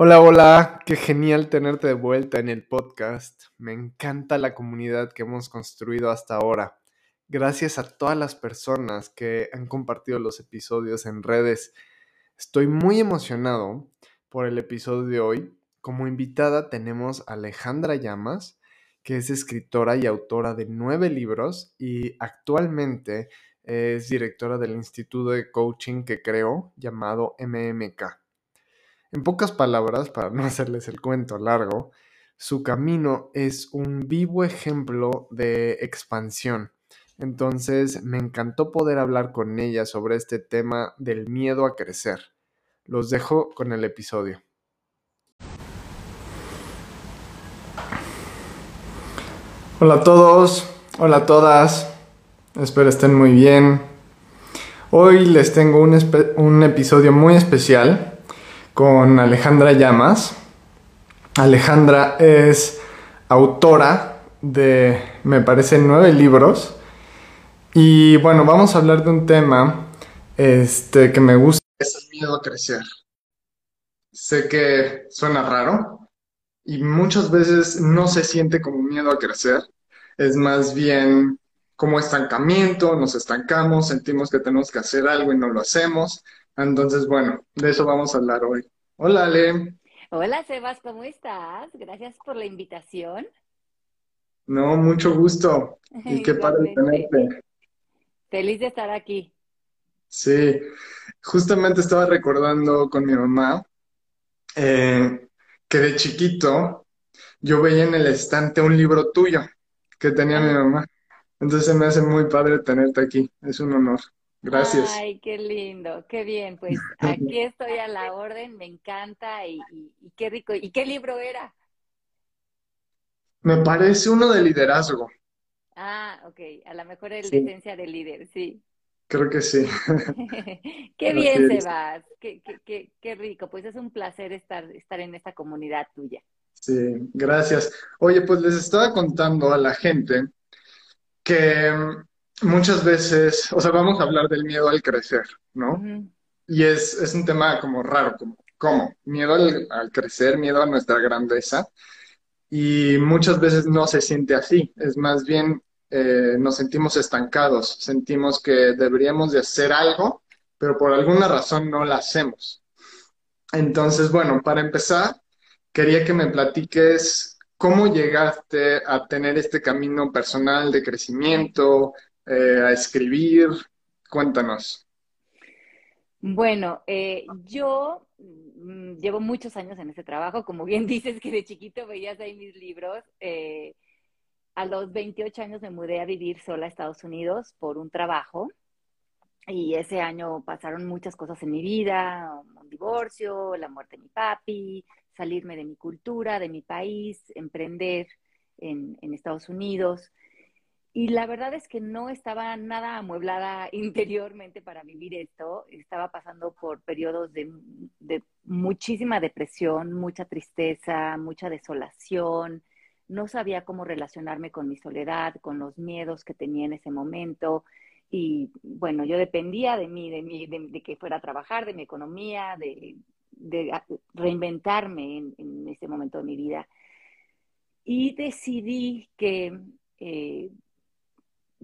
Hola, hola, qué genial tenerte de vuelta en el podcast. Me encanta la comunidad que hemos construido hasta ahora. Gracias a todas las personas que han compartido los episodios en redes. Estoy muy emocionado por el episodio de hoy. Como invitada tenemos a Alejandra Llamas, que es escritora y autora de nueve libros y actualmente es directora del Instituto de Coaching que creó llamado MMK. En pocas palabras, para no hacerles el cuento largo, su camino es un vivo ejemplo de expansión. Entonces me encantó poder hablar con ella sobre este tema del miedo a crecer. Los dejo con el episodio. Hola a todos, hola a todas, espero estén muy bien. Hoy les tengo un, un episodio muy especial con Alejandra Llamas. Alejandra es autora de, me parece, nueve libros. Y bueno, vamos a hablar de un tema este, que me gusta. Es el miedo a crecer. Sé que suena raro y muchas veces no se siente como miedo a crecer. Es más bien como estancamiento, nos estancamos, sentimos que tenemos que hacer algo y no lo hacemos. Entonces, bueno, de eso vamos a hablar hoy. Hola, Ale. Hola, Sebas, ¿cómo estás? Gracias por la invitación. No, mucho gusto. Y qué padre tenerte. Feliz de estar aquí. Sí, justamente estaba recordando con mi mamá eh, que de chiquito yo veía en el estante un libro tuyo que tenía mi mamá. Entonces me hace muy padre tenerte aquí. Es un honor. Gracias. Ay, qué lindo, qué bien. Pues aquí estoy a la orden, me encanta y, qué rico. ¿Y qué libro era? Me parece uno de liderazgo. Ah, ok. A lo mejor el de esencia de líder, sí. Creo que sí. qué bien, Sebas. Qué, qué, qué, rico. Pues es un placer estar, estar en esta comunidad tuya. Sí, gracias. Oye, pues les estaba contando a la gente que muchas veces, o sea, vamos a hablar del miedo al crecer, ¿no? Y es, es, un tema como raro, como, ¿cómo? Miedo al, crecer, miedo a nuestra grandeza. Y muchas veces no se siente así, es más bien eh, nos sentimos estancados, sentimos que deberíamos de hacer algo, pero por alguna razón no la hacemos. Entonces, bueno, para empezar, quería que me platiques cómo llegaste a tener este camino personal de crecimiento, eh, a escribir? Cuéntanos. Bueno, eh, yo mm, llevo muchos años en ese trabajo, como bien dices que de chiquito veías ahí mis libros. Eh, a los 28 años me mudé a vivir sola a Estados Unidos por un trabajo y ese año pasaron muchas cosas en mi vida, un divorcio, la muerte de mi papi, salirme de mi cultura, de mi país, emprender en, en Estados Unidos. Y la verdad es que no estaba nada amueblada interiormente para vivir esto. Estaba pasando por periodos de, muchísima depresión, mucha tristeza, mucha desolación. No sabía cómo relacionarme con mi soledad, con los miedos que tenía en ese momento. Y bueno, yo dependía de mí, de, mí, de, que fuera a trabajar, de mi economía, de, reinventarme en, en, ese momento de mi vida. Y decidí que eh,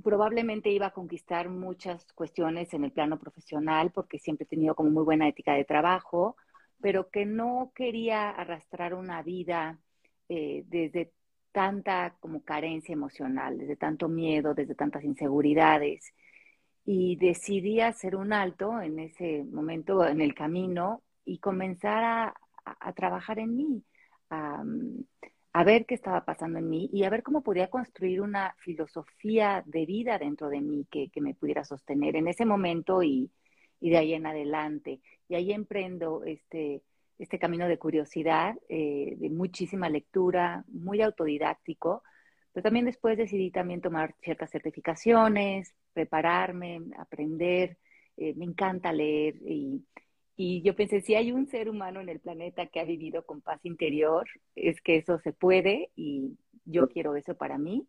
probablemente iba a conquistar muchas cuestiones en el plano profesional porque siempre he tenido como muy buena ética de trabajo, pero que no quería arrastrar una vida eh, desde tanta como carencia emocional, desde tanto miedo, desde tantas inseguridades. Y decidí hacer un alto en ese momento en el camino y comenzar a, trabajar en mí, a ver qué estaba pasando en mí y a ver cómo podía construir una filosofía de vida dentro de mí que, me pudiera sostener en ese momento y, y de ahí en adelante. Y ahí emprendo este, este camino de curiosidad, eh, de muchísima lectura, muy autodidáctico, pero también después decidí también tomar ciertas certificaciones, prepararme, aprender. Eh, me encanta leer y, y yo pensé, si hay un ser humano en el planeta que ha vivido con paz interior, es que eso se puede y yo quiero eso para mí,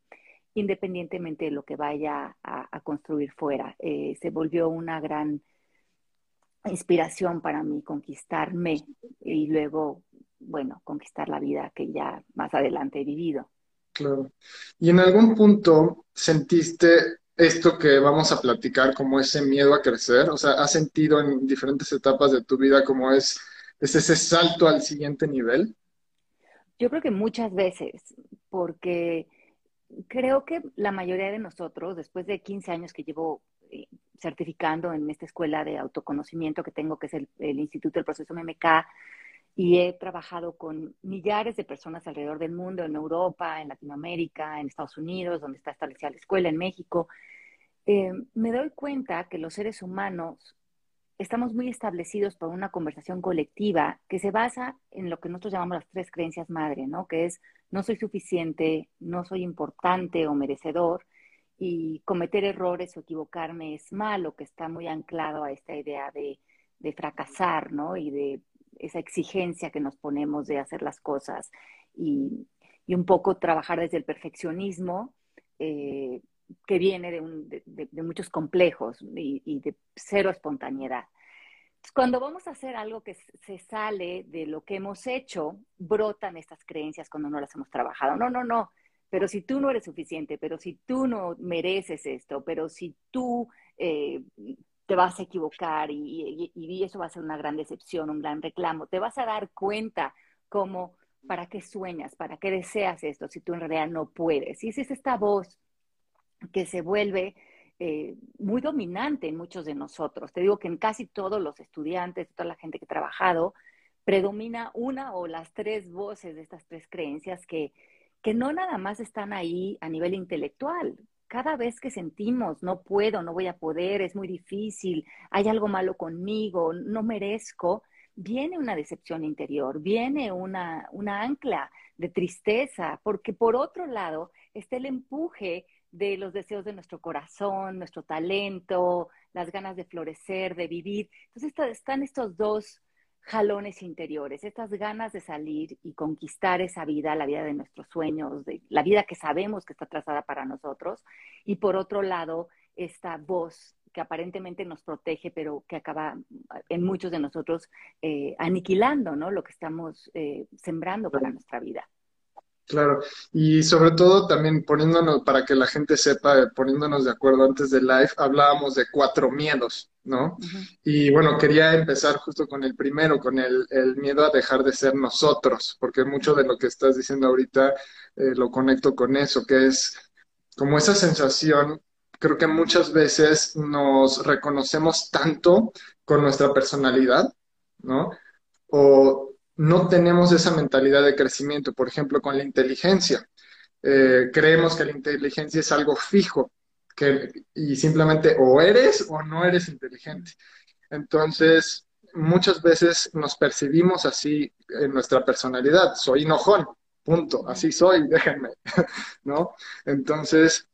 independientemente de lo que vaya a, construir fuera. Eh, se volvió una gran inspiración para mí conquistarme y luego, bueno, conquistar la vida que ya más adelante he vivido. Claro. ¿Y en algún punto sentiste esto que vamos a platicar como ese miedo a crecer? O sea, ¿has sentido en diferentes etapas de tu vida como es, es ese salto al siguiente nivel? Yo creo que muchas veces, porque creo que la mayoría de nosotros, después de 15 años que llevo eh, certificando en esta escuela de autoconocimiento que tengo, que es el, Instituto del Proceso MMK, y he trabajado con millares de personas alrededor del mundo, en Europa, en Latinoamérica, en Estados Unidos, donde está establecida la escuela, en México, eh, me doy cuenta que los seres humanos estamos muy establecidos por una conversación colectiva que se basa en lo que nosotros llamamos las tres creencias madre, ¿no? Que es no soy suficiente, no soy importante o merecedor, y cometer errores o equivocarme es malo, que está muy anclado a esta idea de, fracasar, ¿no? Y de esa exigencia que nos ponemos de hacer las cosas y, un poco trabajar desde el perfeccionismo, eh, que viene de, muchos complejos y, de cero espontaneidad. Cuando vamos a hacer algo que se sale de lo que hemos hecho, brotan estas creencias cuando no las hemos trabajado. No, no, no, pero si tú no eres suficiente, pero si tú no mereces esto, pero si tú eh, te vas a equivocar y, y, eso va a ser una gran decepción, un gran reclamo, te vas a dar cuenta como, ¿para qué sueñas? ¿Para qué deseas esto si tú en realidad no puedes? Y es esta voz que se vuelve eh, muy dominante en muchos de nosotros. Te digo que en casi todos los estudiantes, toda la gente que ha trabajado, predomina una o las tres voces de estas tres creencias que, que no nada más están ahí a nivel intelectual. Cada vez que sentimos, no puedo, no voy a poder, es muy difícil, hay algo malo conmigo, no merezco, viene una decepción interior, viene una, una ancla de tristeza, porque por otro lado está el empuje de los deseos de nuestro corazón, nuestro talento, las ganas de florecer, de vivir. Entonces están estos dos jalones interiores, estas ganas de salir y conquistar esa vida, la vida de nuestros sueños, de la vida que sabemos que está trazada para nosotros, y por otro lado, esta voz que aparentemente nos protege, pero que acaba en muchos de nosotros eh, aniquilando ¿no? lo que estamos eh, sembrando para nuestra vida. Claro, y sobre todo también poniéndonos, para que la gente sepa, poniéndonos de acuerdo antes del live, hablábamos de cuatro miedos, ¿no? Y bueno, quería empezar justo con el primero, con el, miedo a dejar de ser nosotros, porque mucho de lo que estás diciendo ahorita eh, lo conecto con eso, que es como esa sensación, creo que muchas veces nos reconocemos tanto con nuestra personalidad, ¿no? O no tenemos esa mentalidad de crecimiento, por ejemplo, con la inteligencia. Eh, creemos que la inteligencia es algo fijo que, y simplemente o eres o no eres inteligente. Entonces, muchas veces nos percibimos así en nuestra personalidad. Soy enojón, punto, así soy, déjenme, ¿no? Entonces,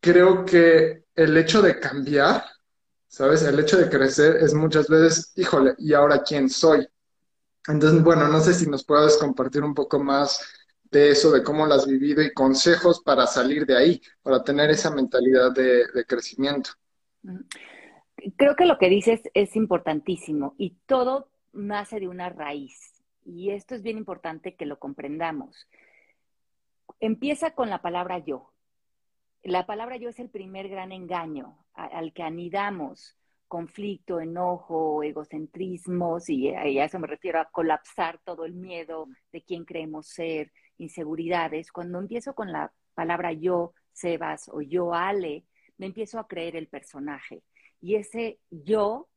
creo que el hecho de cambiar, ¿sabes? El hecho de crecer es muchas veces, híjole, ¿y ahora quién soy? Entonces, bueno, no sé si nos puedes compartir un poco más de eso, de cómo lo has vivido y consejos para salir de ahí, para tener esa mentalidad de, crecimiento. Creo que lo que dices es importantísimo y todo nace de una raíz. Y esto es bien importante que lo comprendamos. Empieza con la palabra yo. La palabra yo es el primer gran engaño al que anidamos conflicto, enojo, egocentrismos, y a eso me refiero a colapsar todo el miedo de quién creemos ser, inseguridades. Cuando empiezo con la palabra yo, Sebas, o yo, Ale, me empiezo a creer el personaje. Y ese yo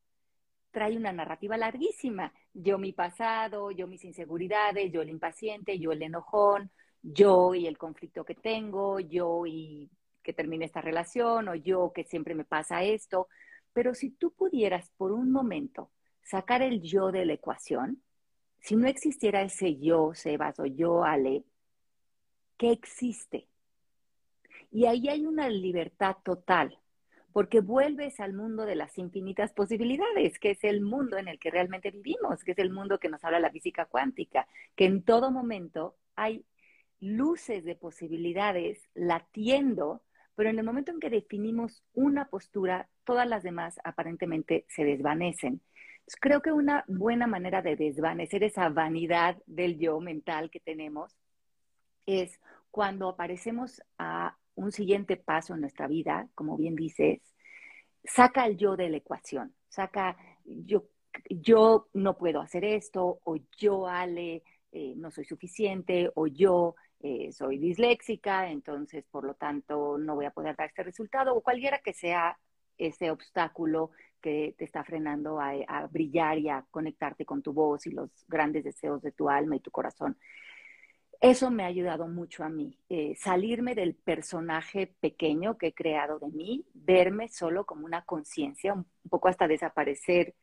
trae una narrativa larguísima. Yo mi pasado, yo mis inseguridades, yo el impaciente, yo el enojón, yo y el conflicto que tengo, yo y que termine esta relación, o yo que siempre me pasa esto Pero si tú pudieras por un momento sacar el yo de la ecuación, si no existiera ese yo, Sebas, o yo, Ale, ¿qué existe? Y ahí hay una libertad total, porque vuelves al mundo de las infinitas posibilidades, que es el mundo en el que realmente vivimos, que es el mundo que nos habla la física cuántica, que en todo momento hay luces de posibilidades latiendo, pero en el momento en que definimos una postura, todas las demás aparentemente se desvanecen. creo que una buena manera de desvanecer esa vanidad del yo mental que tenemos es cuando aparecemos a un siguiente paso en nuestra vida, como bien dices, saca el yo de la ecuación, saca yo, yo no puedo hacer esto, o yo, Ale, eh, no soy suficiente, o yo eh, soy disléxica, entonces por lo tanto no voy a poder dar este resultado, o cualquiera que sea ese obstáculo que te está frenando a, brillar y a conectarte con tu voz y los grandes deseos de tu alma y tu corazón. Eso me ha ayudado mucho a mí, eh, salirme del personaje pequeño que he creado de mí, verme solo como una conciencia, un, poco hasta desaparecer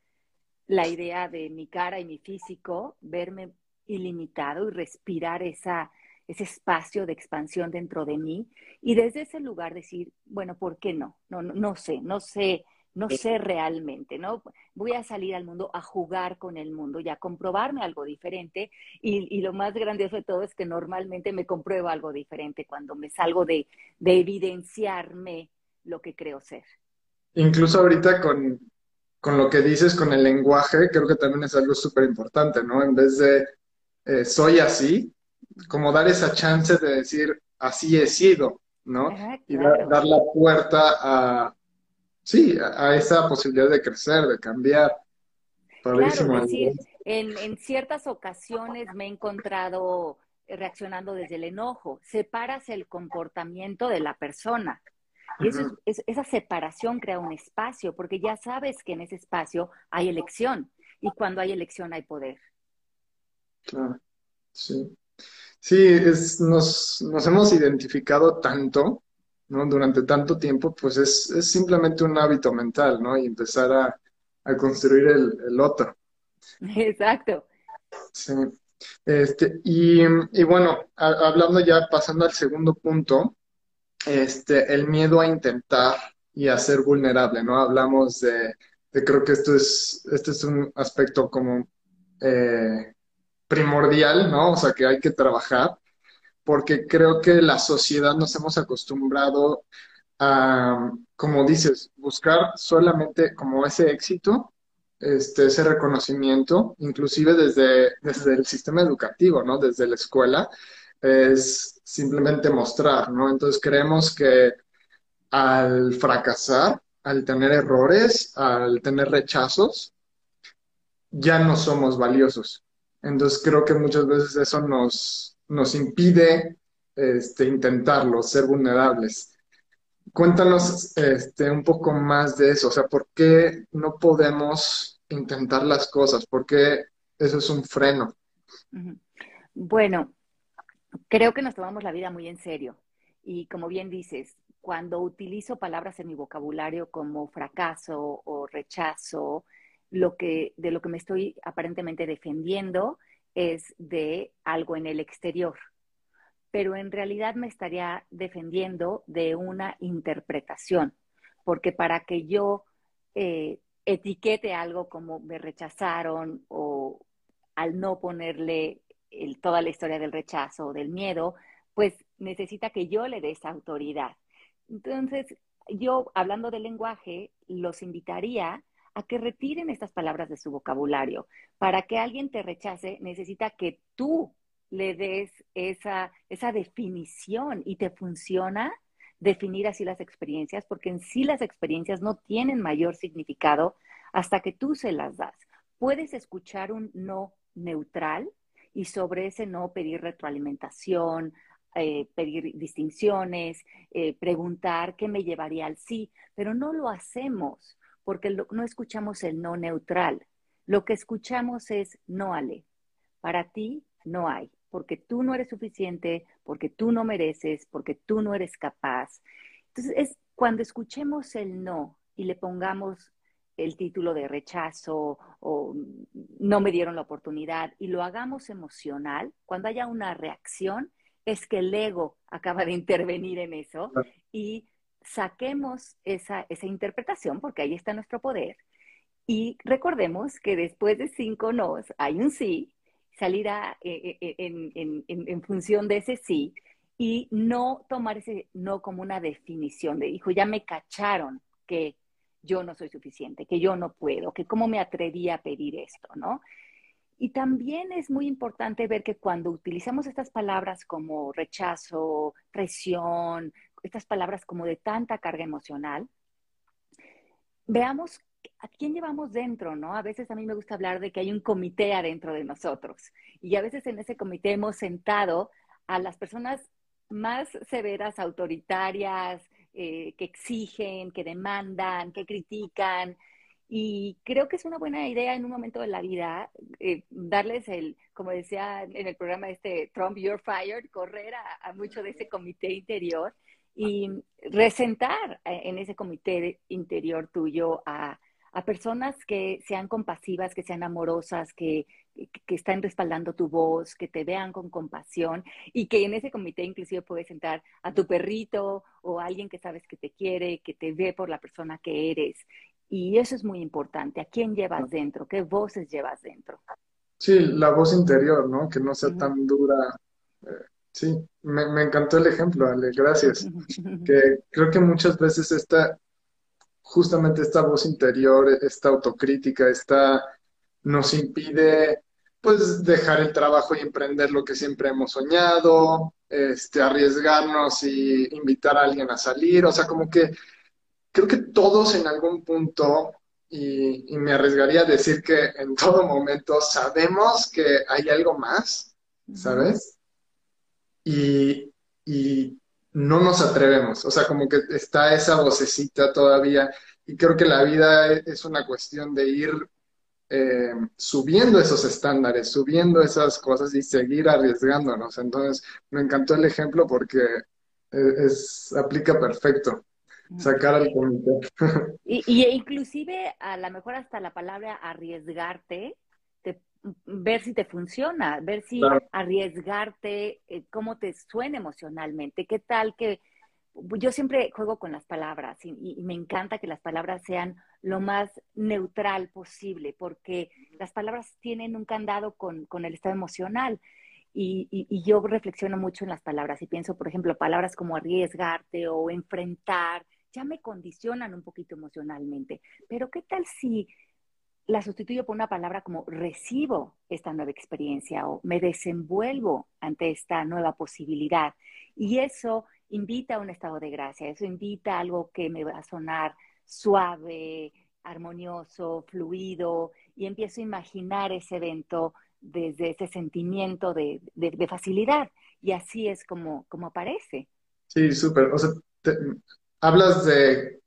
la idea de mi cara y mi físico, verme ilimitado y respirar esa, ese espacio de expansión dentro de mí y desde ese lugar decir, bueno, ¿por qué no? No, no, no sé, no sé no sé realmente, ¿no? Voy a salir al mundo a jugar con el mundo y a comprobarme algo diferente. Y, lo más grandioso de todo es que normalmente me compruebo algo diferente cuando me salgo de, evidenciarme lo que creo ser. Incluso ahorita con, lo que dices, con el lenguaje, creo que también es algo súper importante, ¿no? En vez de eh, soy así, como dar esa chance de decir así he sido, ¿no? Y dar la puerta a sí, a, esa posibilidad de crecer, de cambiar. Claro, decir, en, en ciertas ocasiones me he encontrado reaccionando desde el enojo. Separas el comportamiento de la persona. Y eso esa separación crea un espacio, porque ya sabes que en ese espacio hay elección. Y cuando hay elección hay poder. Claro, sí. Sí, es, nos, nos hemos identificado tanto ¿no? Durante tanto tiempo, pues es, simplemente un hábito mental, ¿no? Y empezar a, construir el, otro. Exacto. Sí. Este, y, bueno, hablando ya, pasando al segundo punto, este, el miedo a intentar y a ser vulnerable, ¿no? Hablamos de, creo que esto es, este es un aspecto como eh, primordial, ¿no? O sea, que hay que trabajar porque creo que la sociedad nos hemos acostumbrado a, como dices, buscar solamente como ese éxito, este, ese reconocimiento, inclusive desde, desde el sistema educativo, ¿no? Desde la escuela, es simplemente mostrar, ¿no? Entonces creemos que al fracasar, al tener errores, al tener rechazos, ya no somos valiosos. Entonces creo que muchas veces eso nos, nos impide este, intentarlo, ser vulnerables. Cuéntanos este, un poco más de eso, o sea, ¿por qué no podemos intentar las cosas? ¿Por qué eso es un freno? Bueno, creo que nos tomamos la vida muy en serio y como bien dices, cuando utilizo palabras en mi vocabulario como fracaso o rechazo, lo que, de lo que me estoy aparentemente defendiendo es de algo en el exterior, pero en realidad me estaría defendiendo de una interpretación, porque para que yo eh, etiquete algo como me rechazaron o al no ponerle toda la historia del rechazo o del miedo, pues necesita que yo le dé esa autoridad. Entonces, yo, hablando del lenguaje, los invitaría a que retiren estas palabras de su vocabulario. Para que alguien te rechace, necesita que tú le des esa, esa definición y te funciona definir así las experiencias, porque en sí las experiencias no tienen mayor significado hasta que tú se las das. Puedes escuchar un no neutral y sobre ese no pedir retroalimentación, eh, pedir distinciones, eh, preguntar qué me llevaría al sí, pero no lo hacemos porque no escuchamos el no neutral. Lo que escuchamos es no, Ale. Para ti no hay, porque tú no eres suficiente, porque tú no mereces, porque tú no eres capaz. Entonces, es cuando escuchemos el no y le pongamos el título de rechazo o no me dieron la oportunidad y lo hagamos emocional, cuando haya una reacción, es que el ego acaba de intervenir en eso y saquemos esa, esa interpretación, porque ahí está nuestro poder, y recordemos que después de cinco nos hay un sí, salirá eh, eh, eh, en, función de ese sí y no tomar ese no como una definición de, hijo, ya me cacharon que yo no soy suficiente, que yo no puedo, que cómo me atreví a pedir esto, ¿no? Y también es muy importante ver que cuando utilizamos estas palabras como rechazo, presión, estas palabras como de tanta carga emocional, veamos a quién llevamos dentro, ¿no? A veces a mí me gusta hablar de que hay un comité adentro de nosotros y a veces en ese comité hemos sentado a las personas más severas, autoritarias, eh, que exigen, que demandan, que critican. Y creo que es una buena idea en un momento de la vida eh, darles el, como decía en el programa este Trump, You're Fired, correr a, mucho de ese comité interior y resentar eh, en ese comité interior tuyo a, a personas que sean compasivas, que sean amorosas, que, que, están respaldando tu voz, que te vean con compasión y que en ese comité inclusive puedes sentar a tu perrito o a alguien que sabes que te quiere, que te ve por la persona que eres. Y eso es muy importante. ¿A quién llevas dentro? ¿Qué voces llevas dentro? Sí, la voz interior, ¿no? Que no sea tan dura. Eh, sí, me, me, encantó el ejemplo, Ale, gracias. que creo que muchas veces esta, justamente esta voz interior, esta autocrítica, esta nos impide pues dejar el trabajo y emprender lo que siempre hemos soñado, este, arriesgarnos y invitar a alguien a salir, o sea, como que creo que todos en algún punto, y, me arriesgaría a decir que en todo momento sabemos que hay algo más, ¿sabes? Y, y no nos atrevemos, o sea, como que está esa vocecita todavía y creo que la vida e, es una cuestión de ir eh, subiendo esos estándares, subiendo esas cosas y seguir arriesgándonos. Entonces, me encantó el ejemplo porque e, es, aplica perfecto. Sacar al comité. Y, y, inclusive a lo mejor hasta la palabra arriesgarte ver si te funciona, ver si arriesgarte, eh, cómo te suena emocionalmente, qué tal que yo siempre juego con las palabras y, me encanta que las palabras sean lo más neutral posible, porque las palabras tienen un candado con, el estado emocional. Y, y, yo reflexiono mucho en las palabras y pienso, por ejemplo, palabras como arriesgarte o enfrentar, ya me condicionan un poquito emocionalmente. Pero ¿qué tal si la sustituyo por una palabra como recibo esta nueva experiencia o me desenvuelvo ante esta nueva posibilidad. Y eso invita a un estado de gracia, eso invita a algo que me va a sonar suave, armonioso, fluido, y empiezo a imaginar ese evento desde ese sentimiento de, facilidad. Y así es como, como aparece. Sí, súper. O sea, hablas de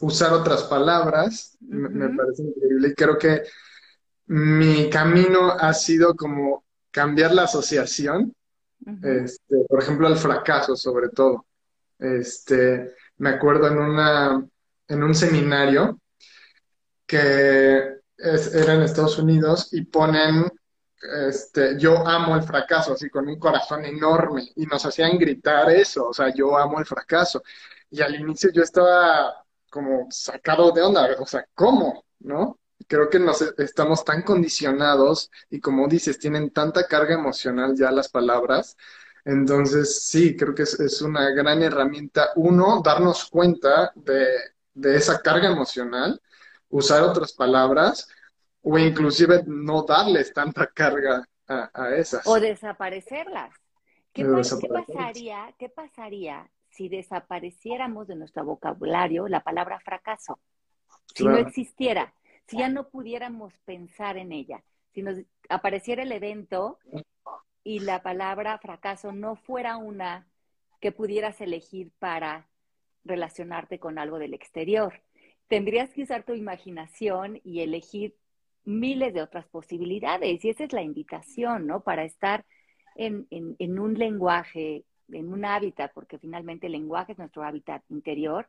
usar otras palabras, me, parece increíble. Y creo que mi camino ha sido como cambiar la asociación, este, por ejemplo, al fracaso sobre todo. Este, me acuerdo en, una, en un seminario que era en Estados Unidos y ponen, este, yo amo el fracaso, así con un corazón enorme, y nos hacían gritar eso, o sea, yo amo el fracaso. Y al inicio yo estaba como sacado de onda, o sea, ¿cómo? ¿No? Creo que nos estamos tan condicionados y como dices, tienen tanta carga emocional ya las palabras. Entonces, sí, creo que es, una gran herramienta. Uno, darnos cuenta de, esa carga emocional, usar otras palabras o inclusive no darles tanta carga a, esas. O desaparecerlas. ¿Qué, ¿Qué, pasaría, ¿Qué pasaría si desapareciéramos de nuestro vocabulario la palabra fracaso, si no existiera, si ya no pudiéramos pensar en ella, si nos apareciera el evento y la palabra fracaso no fuera una que pudieras elegir para relacionarte con algo del exterior. Tendrías que usar tu imaginación y elegir miles de otras posibilidades. Y esa es la invitación, ¿no? Para estar en, en un lenguaje en un hábitat, porque finalmente el lenguaje es nuestro hábitat interior,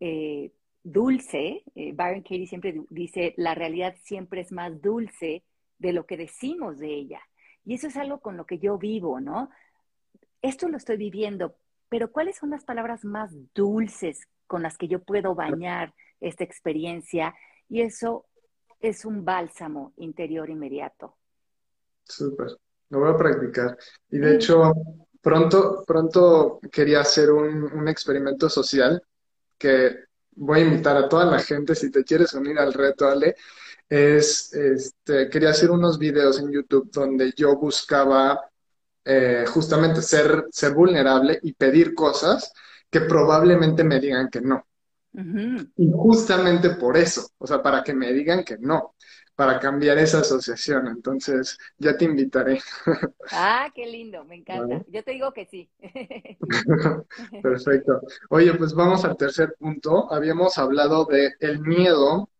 eh, dulce. Eh, Byron Katie siempre dice, la realidad siempre es más dulce de lo que decimos de ella. Y eso es algo con lo que yo vivo, ¿no? Esto lo estoy viviendo, pero ¿cuáles son las palabras más dulces con las que yo puedo bañar esta experiencia? Y eso es un bálsamo interior inmediato. Súper, lo voy a practicar. Y de hecho, pronto, pronto quería hacer un, un experimento social que voy a invitar a toda la gente, si te quieres unir al reto, Ale, es, este, quería hacer unos videos en YouTube donde yo buscaba eh, justamente ser, ser vulnerable y pedir cosas que probablemente me digan que no. Y justamente por eso, o sea, para que me digan que no, para cambiar esa asociación. Entonces, ya te invitaré. Ah, qué lindo, me encanta. Yo te digo que sí. Perfecto. Oye, pues vamos al tercer punto. Habíamos hablado de el miedo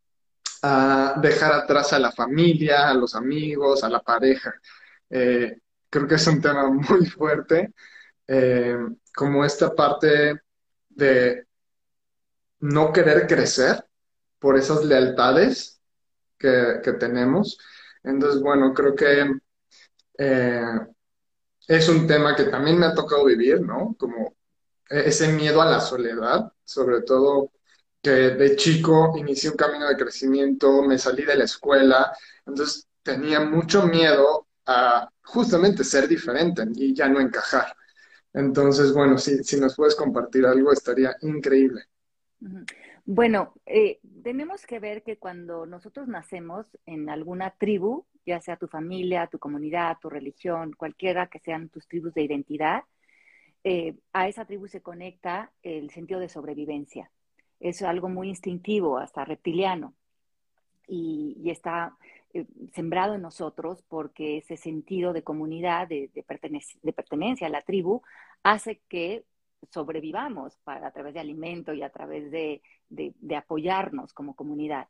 a dejar atrás a la familia, a los amigos, a la pareja. Eh, creo que es un tema muy fuerte, eh, como esta parte de no querer crecer por esas lealtades que, tenemos. Entonces, bueno, creo que eh, es un tema que también me ha tocado vivir, ¿no? Como ese miedo a la soledad, sobre todo que de chico inicié un camino de crecimiento, me salí de la escuela, entonces tenía mucho miedo a justamente ser diferente y ya no encajar. Entonces, bueno, si, si nos puedes compartir algo, estaría increíble. Bueno, eh, tenemos que ver que cuando nosotros nacemos en alguna tribu, ya sea tu familia, tu comunidad, tu religión, cualquiera que sean tus tribus de identidad, eh, a esa tribu se conecta el sentido de sobrevivencia. Es algo muy instintivo, hasta reptiliano, y, está eh, sembrado en nosotros porque ese sentido de comunidad, de, pertenencia a la tribu, hace que sobrevivamos para, a través de alimento y a través de, de apoyarnos como comunidad.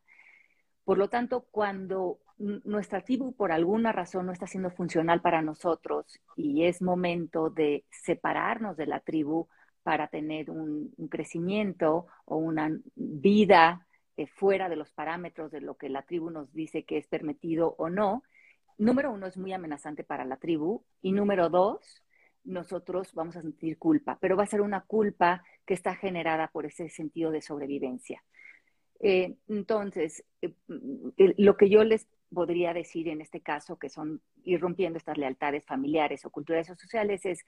Por lo tanto, cuando nuestra tribu por alguna razón no está siendo funcional para nosotros y es momento de separarnos de la tribu, para tener un, crecimiento o una vida eh, fuera de los parámetros de lo que la tribu nos dice que es permitido o no, número uno es muy amenazante para la tribu y número dos, nosotros vamos a sentir culpa, pero va a ser una culpa que está generada por ese sentido de sobrevivencia. Eh, entonces, eh, lo que yo les podría decir en este caso, que son ir rompiendo estas lealtades familiares o culturales o sociales, es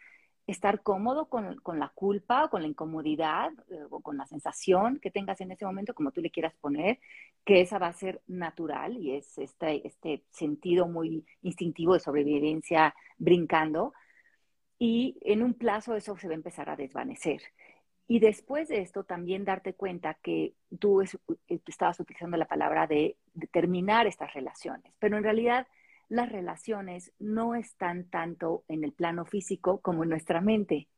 estar cómodo con, la culpa o con la incomodidad eh, o con la sensación que tengas en ese momento, como tú le quieras poner, que esa va a ser natural y es este, este sentido muy instintivo de sobrevivencia brincando. Y en un plazo eso se va a empezar a desvanecer. Y después de esto, también darte cuenta que tú estabas utilizando la palabra de, de terminar estas relaciones, pero en realidad las relaciones no están tanto en el plano físico como en nuestra mente.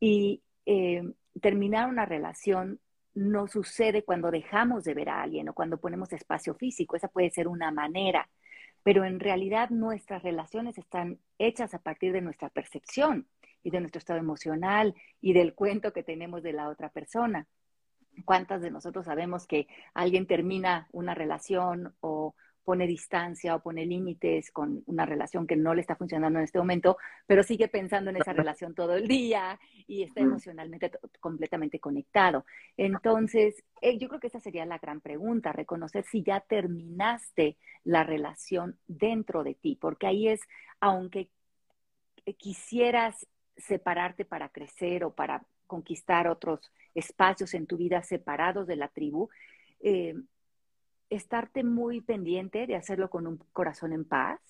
Y eh, terminar una relación no sucede cuando dejamos de ver a alguien o cuando ponemos espacio físico. Esa puede ser una manera, pero en realidad nuestras relaciones están hechas a partir de nuestra percepción y de nuestro estado emocional y del cuento que tenemos de la otra persona. ¿Cuántas de nosotros sabemos que alguien termina una relación o pone distancia o pone límites con una relación que no le está funcionando en este momento, pero sigue pensando en esa relación todo el día y está emocionalmente completamente conectado. Entonces, eh, yo creo que esa sería la gran pregunta, reconocer si ya terminaste la relación dentro de ti, porque ahí es, aunque quisieras separarte para crecer o para conquistar otros espacios en tu vida separados de la tribu, eh, estarte muy pendiente de hacerlo con un corazón en paz,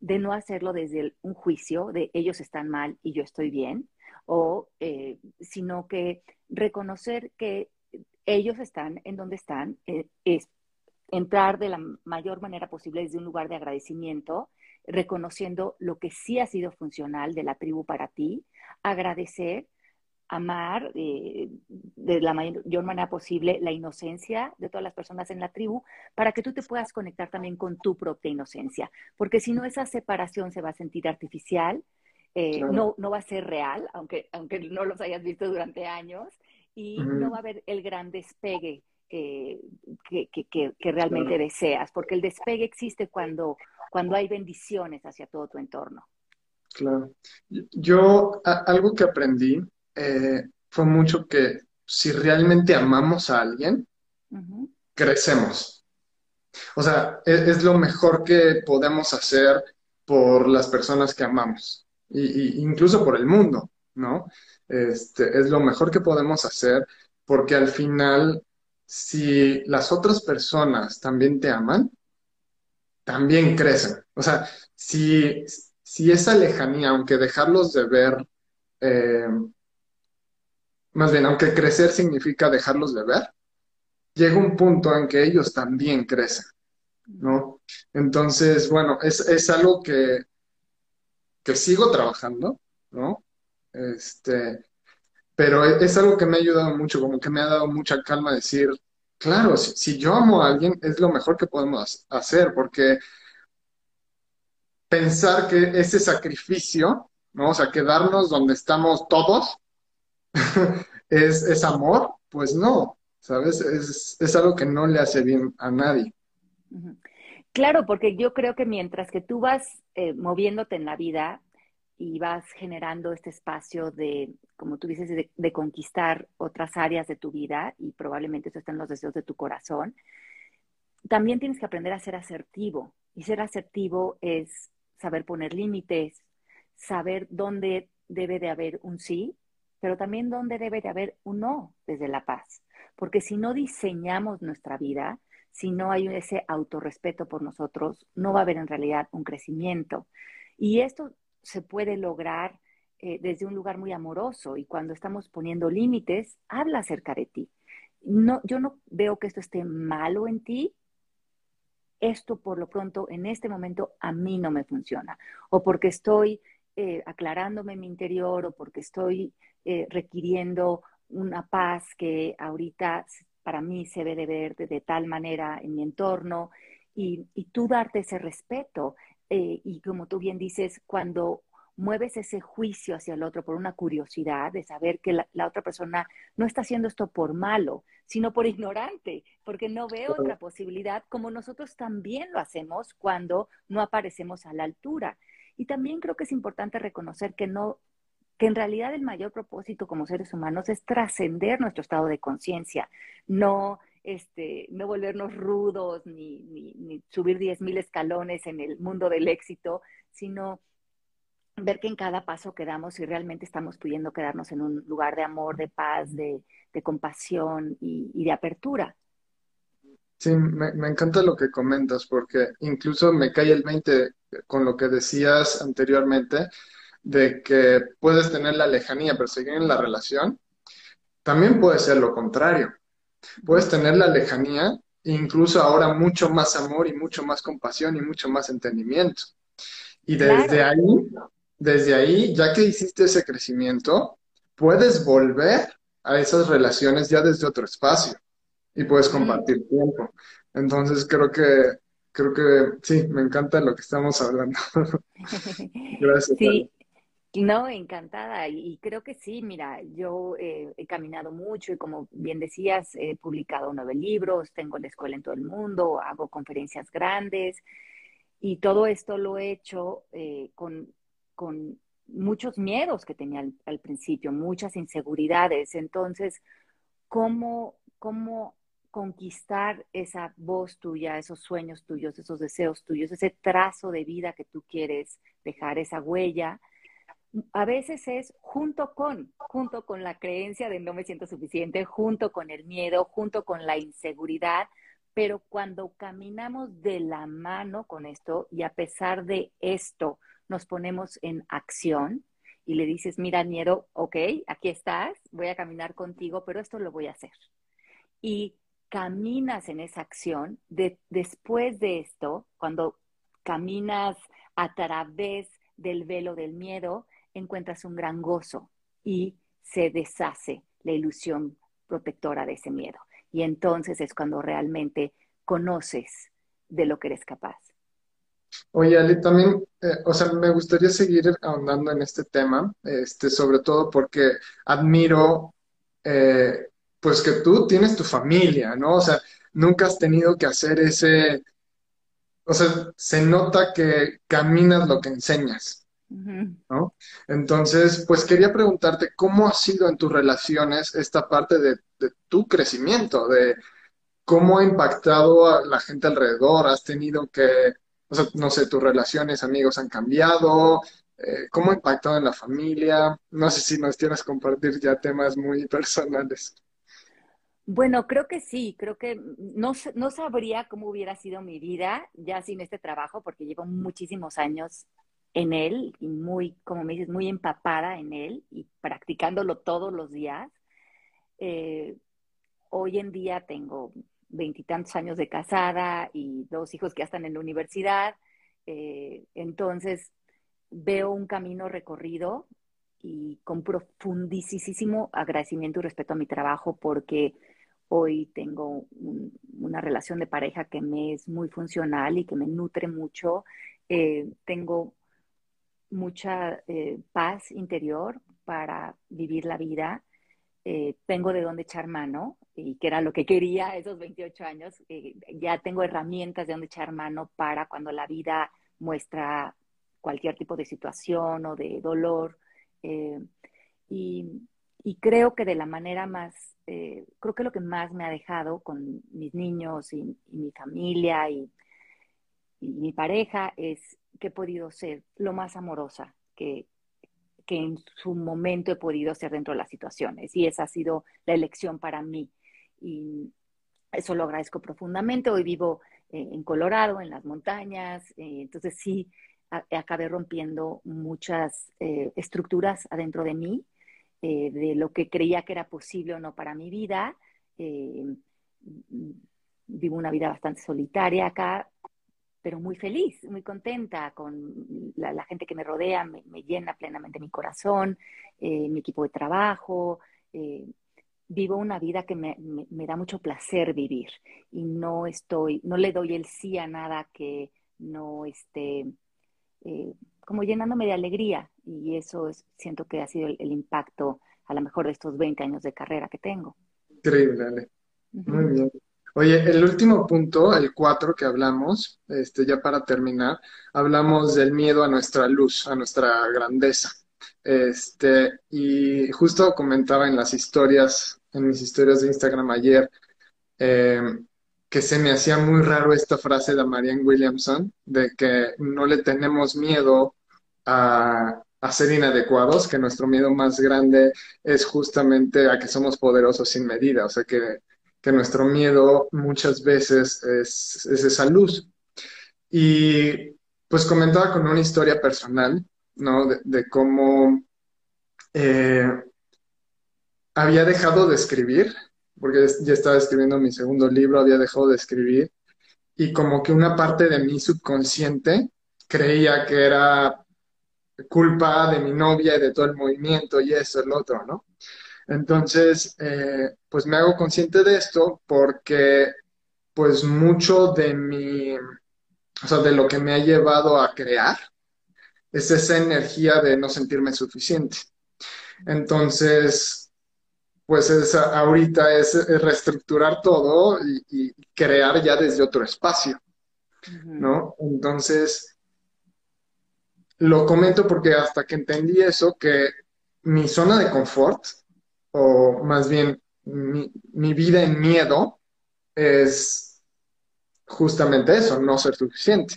de no hacerlo desde un juicio de ellos están mal y yo estoy bien, o eh, sino que reconocer que ellos están en donde están, eh, es entrar de la mayor manera posible desde un lugar de agradecimiento, reconociendo lo que sí ha sido funcional de la tribu para ti, agradecer amar eh, de la mayor manera posible la inocencia de todas las personas en la tribu para que tú te puedas conectar también con tu propia inocencia, porque si no esa separación se va a sentir artificial, eh, no, no va a ser real, aunque, aunque no los hayas visto durante años, y no va a haber el gran despegue eh, que, que, realmente deseas, porque el despegue existe cuando, cuando hay bendiciones hacia todo tu entorno. Claro. Yo, algo que aprendí eh, fue mucho que si realmente amamos a alguien, crecemos. O sea, es, es, lo mejor que podemos hacer por las personas que amamos, y, incluso por el mundo, ¿no? Este, es lo mejor que podemos hacer porque al final, si las otras personas también te aman, también crecen. O sea, si, si esa lejanía, aunque dejarlos de ver, eh, más bien, aunque crecer significa dejarlos de ver, llega un punto en que ellos también crecen, ¿no? Entonces, bueno, es, es algo que, que sigo trabajando, ¿no? Este, pero e, es algo que me ha ayudado mucho, como que me ha dado mucha calma decir, claro, si, yo amo a alguien es lo mejor que podemos hacer, porque pensar que ese sacrificio, ¿no? O sea, quedarnos donde estamos todos es, es, amor, pues no, ¿sabes? Es, es, algo que no le hace bien a nadie. Claro, porque yo creo que mientras que tú vas eh, moviéndote en la vida y vas generando este espacio de, como tú dices, de, conquistar otras áreas de tu vida y probablemente eso está en los deseos de tu corazón, también tienes que aprender a ser asertivo. Y ser asertivo es saber poner límites, saber dónde debe de haber un sí, pero también dónde debe de haber un no desde la paz. Porque si no diseñamos nuestra vida, si no hay ese autorrespeto por nosotros, no va a haber en realidad un crecimiento. Y esto se puede lograr eh, desde un lugar muy amoroso y cuando estamos poniendo límites, habla acerca de ti. No, yo no veo que esto esté malo en ti. Esto por lo pronto en este momento a mí no me funciona. O porque estoy eh, aclarándome mi interior o porque estoy eh, requiriendo una paz que ahorita para mí se debe de ver de, tal manera en mi entorno y, tú darte ese respeto. Eh, y como tú bien dices, cuando mueves ese juicio hacia el otro por una curiosidad de saber que la, otra persona no está haciendo esto por malo, sino por ignorante, porque no ve otra posibilidad, como nosotros también lo hacemos cuando no aparecemos a la altura. Y también creo que es importante reconocer que no que en realidad el mayor propósito como seres humanos es trascender nuestro estado de conciencia, no, este, no volvernos rudos ni, ni, ni subir 10.000 escalones en el mundo del éxito, sino ver que en cada paso que damos y realmente estamos pudiendo quedarnos en un lugar de amor, de paz, de, compasión y, de apertura. Sí, me, encanta lo que comentas porque incluso me cae el 20 con lo que decías anteriormente de que puedes tener la lejanía pero seguir en la relación, también puede ser lo contrario. Puedes tener la lejanía e incluso ahora mucho más amor y mucho más compasión y mucho más entendimiento. Y desde ahí, desde ahí, ya que hiciste ese crecimiento, puedes volver a esas relaciones ya desde otro espacio y puedes compartir tiempo. Entonces creo que creo que sí, me encanta lo que estamos hablando. Gracias. Sí, no, encantada. Y, creo que sí, mira, yo eh, he caminado mucho y como bien decías, he publicado nueve libros, tengo la escuela en todo el mundo, hago conferencias grandes y todo esto lo he hecho eh, con, muchos miedos que tenía al, principio, muchas inseguridades. Entonces, ¿cómo, ¿cómo conquistar esa voz tuya, esos sueños tuyos, esos deseos tuyos, ese trazo de vida que tú quieres dejar, esa huella? A veces es junto con, junto con la creencia de no me siento suficiente, junto con el miedo, junto con la inseguridad, pero cuando caminamos de la mano con esto y a pesar de esto nos ponemos en acción y le dices, mira, miedo, ok, aquí estás, voy a caminar contigo, pero esto lo voy a hacer. Y caminas en esa acción, de, después de esto, cuando caminas a través del velo del miedo, encuentras un gran gozo y se deshace la ilusión protectora de ese miedo. Y entonces es cuando realmente conoces de lo que eres capaz. Oye, Ale, también, eh, o sea, me gustaría seguir ahondando en este tema, este, sobre todo porque admiro eh, pues que tú tienes tu familia, ¿no? O sea, nunca has tenido que hacer ese, o sea, se nota que caminas lo que enseñas, ¿no? Entonces, pues quería preguntarte, ¿cómo ha sido en tus relaciones esta parte de, tu crecimiento, de cómo ha impactado a la gente alrededor? ¿Has tenido que, o sea, no sé, tus relaciones, amigos han cambiado? Eh, ¿Cómo ha impactado en la familia? No sé si nos quieras compartir ya temas muy personales. Bueno, creo que sí, creo que no, no sabría cómo hubiera sido mi vida ya sin este trabajo, porque llevo muchísimos años en él y muy, como me dices, muy empapada en él y practicándolo todos los días. Eh, hoy en día tengo veintitantos años de casada y dos hijos que ya están en la universidad, eh, entonces veo un camino recorrido y con profundísimo agradecimiento y respeto a mi trabajo porque Hoy tengo una relación de pareja que me es muy funcional y que me nutre mucho. Eh, tengo mucha eh, paz interior para vivir la vida. Eh, tengo de dónde echar mano, y que era lo que quería esos 28 años. ya tengo herramientas de dónde echar mano para cuando la vida muestra cualquier tipo de situación o de dolor. y, creo que de la manera más eh, creo que lo que más me ha dejado con mis niños y, mi familia y, mi pareja es que he podido ser lo más amorosa que, que en su momento he podido ser dentro de las situaciones. Y esa ha sido la elección para mí. Y eso lo agradezco profundamente. Hoy vivo eh, en Colorado, en las montañas. Eh, entonces sí, acabé rompiendo muchas estructuras adentro de mí eh, de lo que creía que era posible o no para mi vida. Eh, vivo una vida bastante solitaria acá, pero muy feliz, muy contenta con la, gente que me rodea, me, llena plenamente mi corazón, eh, mi equipo de trabajo. vivo una vida que me, da mucho placer vivir y no estoy, no le doy el sí a nada que no esté como llenándome de alegría y eso es, siento que ha sido el, impacto a lo mejor de estos 20 años de carrera que tengo. Increíble, Ale. Muy bien. Oye, el último punto, el 4 que hablamos, este, ya para terminar, hablamos del miedo a nuestra luz, a nuestra grandeza. Este, y justo comentaba en las historias, en mis historias de Instagram ayer, eh, que se me hacía muy raro esta frase de Marianne Williamson, de que no le tenemos miedo a, ser inadecuados, que nuestro miedo más grande es justamente a que somos poderosos sin medida, o sea que, nuestro miedo muchas veces es, esa luz. Y pues comentaba con una historia personal, ¿no? De, cómo eh, había dejado de escribir porque ya estaba escribiendo mi segundo libro, había dejado de escribir, y como que una parte de mi subconsciente creía que era culpa de mi novia y de todo el movimiento y eso, el otro, ¿no? Entonces, eh, pues me hago consciente de esto porque pues mucho de mi, o sea, de lo que me ha llevado a crear es esa energía de no sentirme suficiente. Entonces, pues es, ahorita es, reestructurar todo y, crear ya desde otro espacio, ¿no? Entonces, lo comento porque hasta que entendí eso, que mi zona de confort, o más bien mi, mi vida en miedo, es justamente eso, no ser suficiente.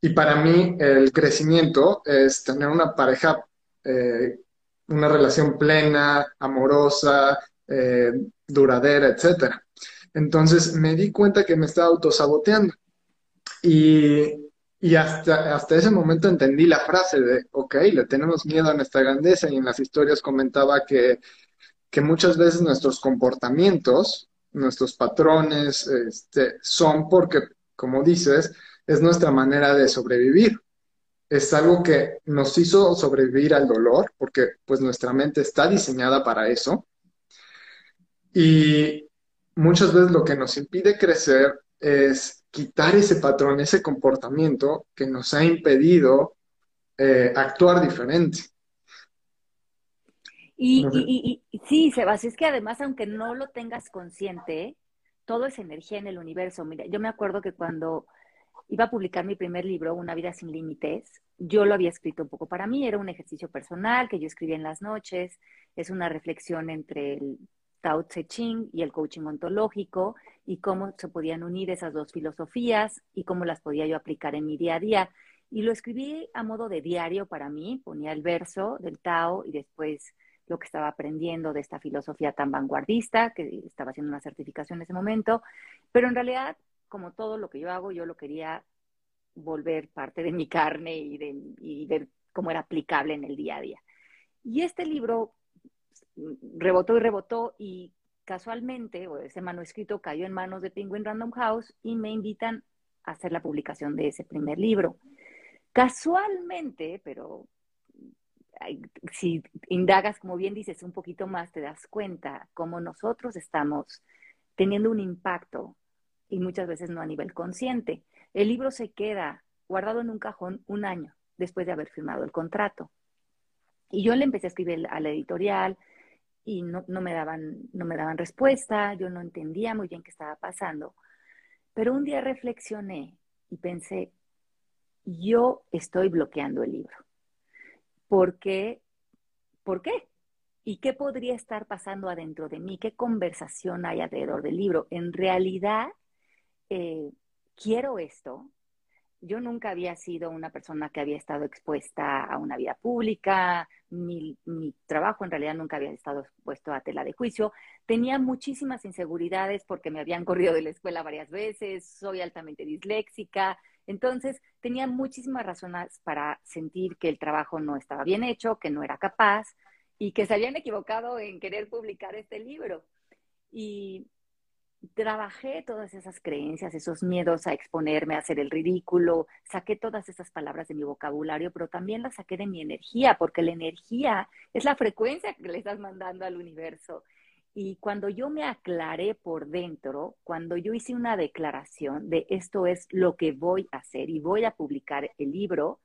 Y para mí el crecimiento es tener una pareja eh, una relación plena, amorosa, eh, duradera, etc. Entonces me di cuenta que me estaba autosaboteando. Y, y hasta, hasta ese momento entendí la frase de, ok, le tenemos miedo a nuestra grandeza y en las historias comentaba que, que muchas veces nuestros comportamientos, nuestros patrones, este, son porque, como dices, es nuestra manera de sobrevivir es algo que nos hizo sobrevivir al dolor, porque pues nuestra mente está diseñada para eso. Y muchas veces lo que nos impide crecer es quitar ese patrón, ese comportamiento que nos ha impedido eh, actuar diferente. Y, y, y, sí, Sebas, es que además, aunque no lo tengas consciente, todo es energía en el universo. Mira, yo me acuerdo que cuando iba a publicar mi primer libro, Una vida sin límites, yo lo había escrito un poco para mí, era un ejercicio personal que yo escribía en las noches, es una reflexión entre el Tao Te Ching y el coaching ontológico y cómo se podían unir esas dos filosofías y cómo las podía yo aplicar en mi día a día. Y lo escribí a modo de diario para mí, ponía el verso del Tao y después lo que estaba aprendiendo de esta filosofía tan vanguardista, que estaba haciendo una certificación en ese momento, pero en realidad como todo lo que yo hago, yo lo quería volver parte de mi carne y, de, ver cómo era aplicable en el día a día. Y este libro rebotó y rebotó y casualmente, o ese manuscrito cayó en manos de Penguin Random House y me invitan a hacer la publicación de ese primer libro. Casualmente, pero si indagas, como bien dices, un poquito más, te das cuenta cómo nosotros estamos teniendo un impacto y muchas veces no a nivel consciente. El libro se queda guardado en un cajón un año después de haber firmado el contrato. Y yo le empecé a escribir a la editorial y no, me daban, no me daban respuesta, yo no entendía muy bien qué estaba pasando. Pero un día reflexioné y pensé, yo estoy bloqueando el libro. ¿Por qué? ¿Por qué? ¿Y qué podría estar pasando adentro de mí? ¿Qué conversación hay alrededor del libro? En realidad, eh, quiero esto. Yo nunca había sido una persona que había estado expuesta a una vida pública, mi, mi, trabajo en realidad nunca había estado expuesto a tela de juicio. Tenía muchísimas inseguridades porque me habían corrido de la escuela varias veces, soy altamente disléxica, entonces tenía muchísimas razones para sentir que el trabajo no estaba bien hecho, que no era capaz y que se habían equivocado en querer publicar este libro. Y trabajé todas esas creencias, esos miedos a exponerme, a hacer el ridículo, saqué todas esas palabras de mi vocabulario, pero también las saqué de mi energía, porque la energía es la frecuencia que le estás mandando al universo. Y cuando yo me aclaré por dentro, cuando yo hice una declaración de esto es lo que voy a hacer y voy a publicar el libro,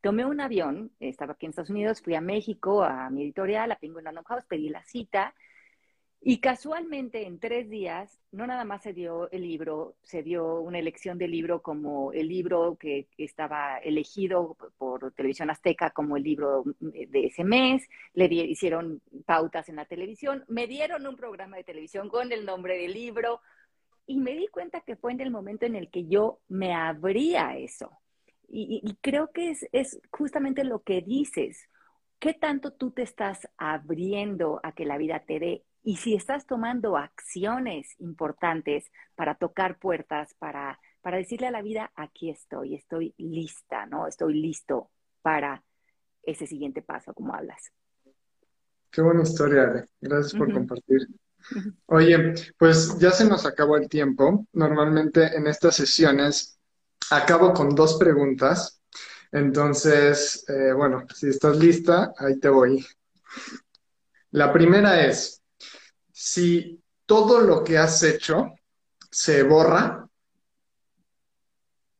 tomé un avión, estaba aquí en Estados Unidos, fui a México, a mi editorial, a Penguin Random House, pedí la cita y casualmente en tres días, no nada más se dio el libro, se dio una elección del libro como el libro que estaba elegido por Televisión Azteca como el libro de ese mes, le hicieron pautas en la televisión, me dieron un programa de televisión con el nombre del libro y me di cuenta que fue en el momento en el que yo me abría eso. Y, y creo que es, es justamente lo que dices. ¿Qué tanto tú te estás abriendo a que la vida te dé y si estás tomando acciones importantes para tocar puertas, para, para decirle a la vida, aquí estoy, estoy lista, ¿no? Estoy listo para ese siguiente paso, como hablas. Qué buena historia, Ale. Gracias por compartir. Oye, pues ya se nos acabó el tiempo. Normalmente en estas sesiones acabo con dos preguntas. Entonces, eh, bueno, si estás lista, ahí te voy. La primera es, si todo lo que has hecho se borra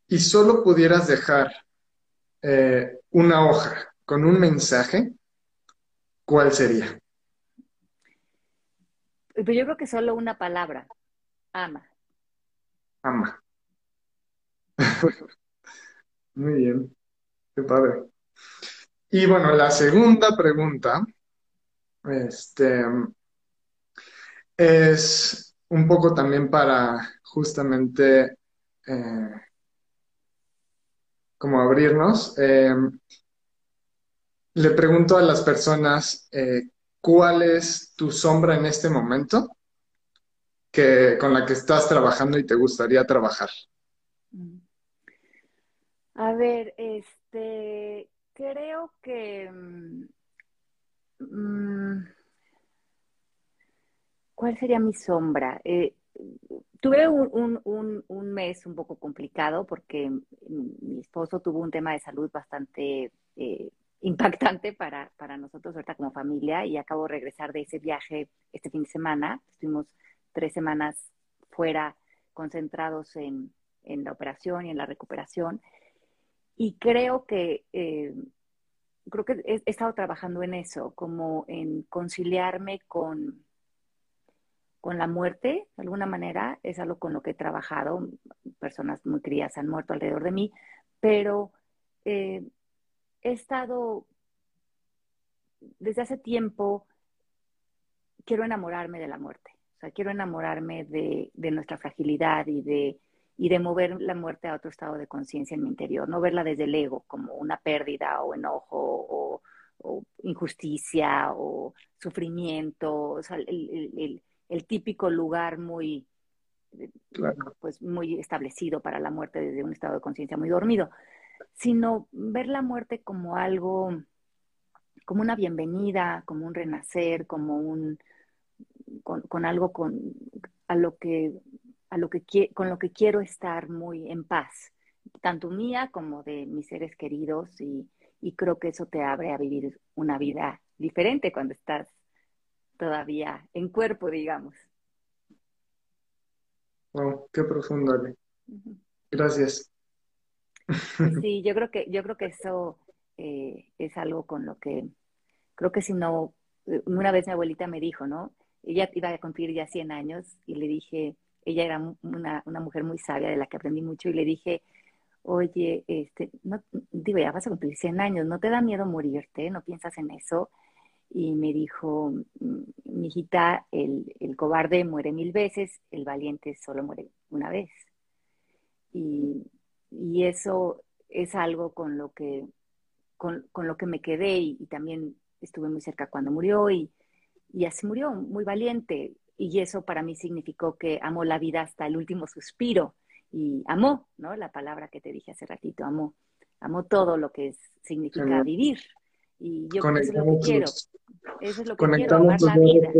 y solo pudieras dejar eh, una hoja con un mensaje, ¿cuál sería? Pues yo creo que solo una palabra, ama. Ama. Muy bien, qué padre. Y bueno, la segunda pregunta, este, es un poco también para justamente eh, como abrirnos. Eh, le pregunto a las personas eh, cuál es tu sombra en este momento que, con la que estás trabajando y te gustaría trabajar. Mm. A ver, este, creo que... Mm, ¿Cuál sería mi sombra? Eh, tuve un, mes un poco complicado porque mi esposo tuvo un tema de salud bastante eh, impactante para, nosotros ahorita como familia y acabo de regresar de ese viaje este fin de semana. Estuvimos tres semanas fuera concentrados en, la operación y en la recuperación. Y creo que, eh, creo que he, estado trabajando en eso, como en conciliarme con, con la muerte, de alguna manera, es algo con lo que he trabajado. Personas muy queridas han muerto alrededor de mí, pero eh, he estado desde hace tiempo, quiero enamorarme de la muerte. O sea, quiero enamorarme de, de nuestra fragilidad y de, y de mover la muerte a otro estado de conciencia en mi interior, no verla desde el ego como una pérdida o enojo o, injusticia o sufrimiento, o sea, el, típico lugar muy, pues, muy establecido para la muerte desde un estado de conciencia muy dormido, sino ver la muerte como algo, como una bienvenida, como un renacer, como un, con, con algo con, a lo que lo que con lo que quiero estar muy en paz, tanto mía como de mis seres queridos y, creo que eso te abre a vivir una vida diferente cuando estás todavía en cuerpo, digamos. Wow, qué profundo, Ale. Gracias. Sí, yo creo que, yo creo que eso eh, es algo con lo que creo que si no, eh, una vez mi abuelita me dijo, ¿no? Ella iba a cumplir ya 100 años y le dije, ella era una, mujer muy sabia de la que aprendí mucho y le dije, oye, este, no, digo, ya vas a cumplir 100 años, ¿no te da miedo morirte? ¿No piensas en eso? Y me dijo, mm, mi hijita, el, el cobarde muere mil veces, el valiente solo muere una vez. Y, y eso es algo con lo que, con, con lo que me quedé y, y, también estuve muy cerca cuando murió y, y así murió, muy valiente y eso para mí significó que amó la vida hasta el último suspiro y amó, ¿no? La palabra que te dije hace ratito, amó, amó todo lo que significa vivir. Y yo creo que eso es lo que quiero. Eso es lo que quiero, amar la vida.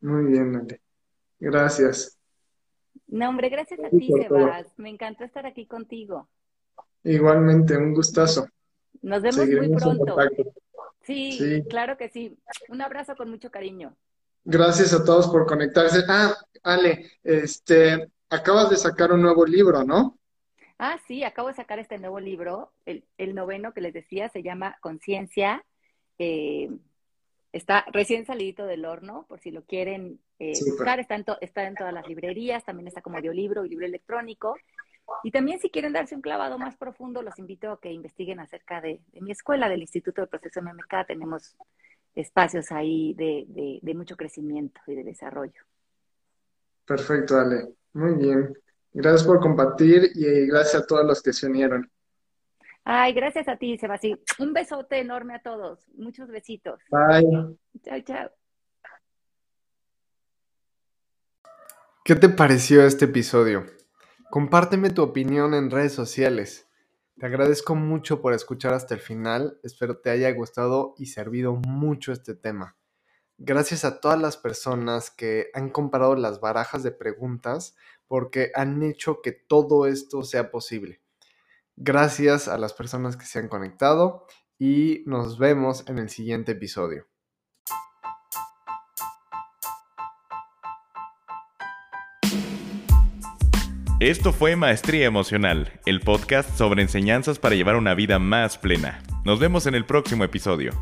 Muy bien, Ale. Gracias. No, hombre, gracias a ti, Sebas. Me encantó estar aquí contigo. Igualmente, un gustazo. Nos vemos muy pronto. Sí, claro que sí. Un abrazo con mucho cariño. Gracias a todos por conectarse. Ah, Ale, este, acabas de sacar un nuevo libro, ¿no? Ah, sí, acabo de sacar este nuevo libro, el, noveno que les decía, se llama Conciencia. Eh, está recién salidito del horno, por si lo quieren eh, buscar, está en, está en todas las librerías, también está como audiolibro y libro electrónico. Y también si quieren darse un clavado más profundo, los invito a que investiguen acerca de, mi escuela, del Instituto de Proceso MMK. Tenemos espacios ahí de, mucho crecimiento y de desarrollo. Perfecto, Ale. Muy bien. Gracias por compartir y gracias a todos los que se unieron. Ay, gracias a ti, Sebastián. Un besote enorme a todos. Muchos besitos. Bye. Chao, chao. ¿Qué te pareció este episodio? Compárteme tu opinión en redes sociales. Te agradezco mucho por escuchar hasta el final. Espero te haya gustado y servido mucho este tema. Gracias a todas las personas que han comparado las barajas de preguntas porque han hecho que todo esto sea posible. Gracias a las personas que se han conectado y nos vemos en el siguiente episodio. Esto fue Maestría Emocional, el podcast sobre enseñanzas para llevar una vida más plena. Nos vemos en el próximo episodio.